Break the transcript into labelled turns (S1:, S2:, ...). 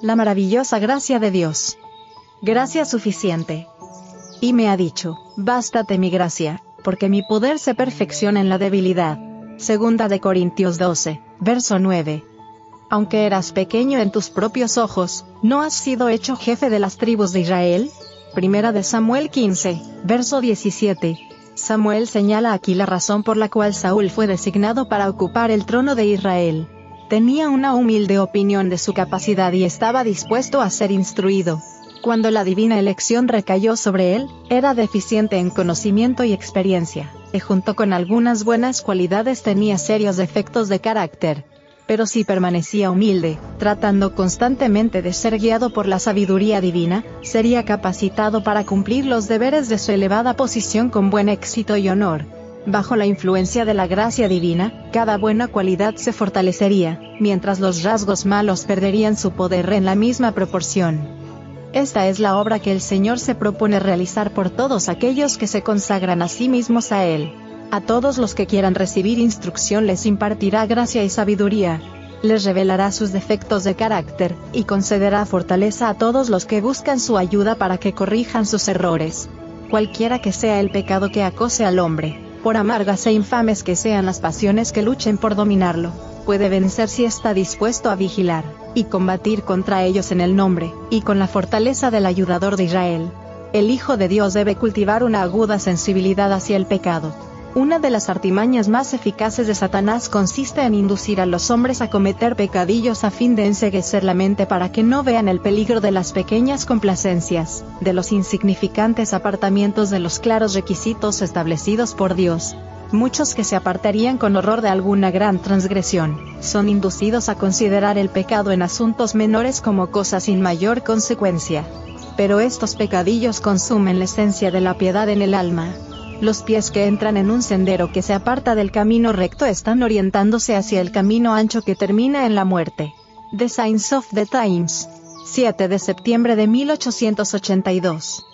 S1: la maravillosa gracia de Dios. Gracia suficiente. Y me ha dicho, bástate mi gracia, porque mi poder se perfecciona en la debilidad. Segunda de Corintios 12, verso 9. Aunque eras pequeño en tus propios ojos, ¿no has sido hecho jefe de las tribus de Israel? Primera de Samuel 15, verso 17. Samuel señala aquí la razón por la cual Saúl fue designado para ocupar el trono de Israel. Tenía una humilde opinión de su capacidad y estaba dispuesto a ser instruido. Cuando la divina elección recayó sobre él, era deficiente en conocimiento y experiencia, y junto con algunas buenas cualidades tenía serios defectos de carácter. Pero si permanecía humilde, tratando constantemente de ser guiado por la sabiduría divina, sería capacitado para cumplir los deberes de su elevada posición con buen éxito y honor. Bajo la influencia de la gracia divina, cada buena cualidad se fortalecería, mientras los rasgos malos perderían su poder en la misma proporción. Esta es la obra que el Señor se propone realizar por todos aquellos que se consagran a sí mismos a Él. A todos los que quieran recibir instrucción les impartirá gracia y sabiduría. Les revelará sus defectos de carácter, y concederá fortaleza a todos los que buscan su ayuda para que corrijan sus errores. Cualquiera que sea el pecado que acose al hombre, por amargas e infames que sean las pasiones que luchen por dominarlo, puede vencer si está dispuesto a vigilar y combatir contra ellos en el nombre, y con la fortaleza del ayudador de Israel. El Hijo de Dios debe cultivar una aguda sensibilidad hacia el pecado. Una de las artimañas más eficaces de Satanás consiste en inducir a los hombres a cometer pecadillos a fin de enseguecer la mente para que no vean el peligro de las pequeñas complacencias, de los insignificantes apartamientos de los claros requisitos establecidos por Dios, Muchos que se apartarían con horror de alguna gran transgresión, son inducidos a considerar el pecado en asuntos menores como cosas sin mayor consecuencia. Pero estos pecadillos consumen la esencia de la piedad en el alma. Los pies que entran en un sendero que se aparta del camino recto están orientándose hacia el camino ancho que termina en la muerte. The Signs of the Times. 7 de septiembre de 1882.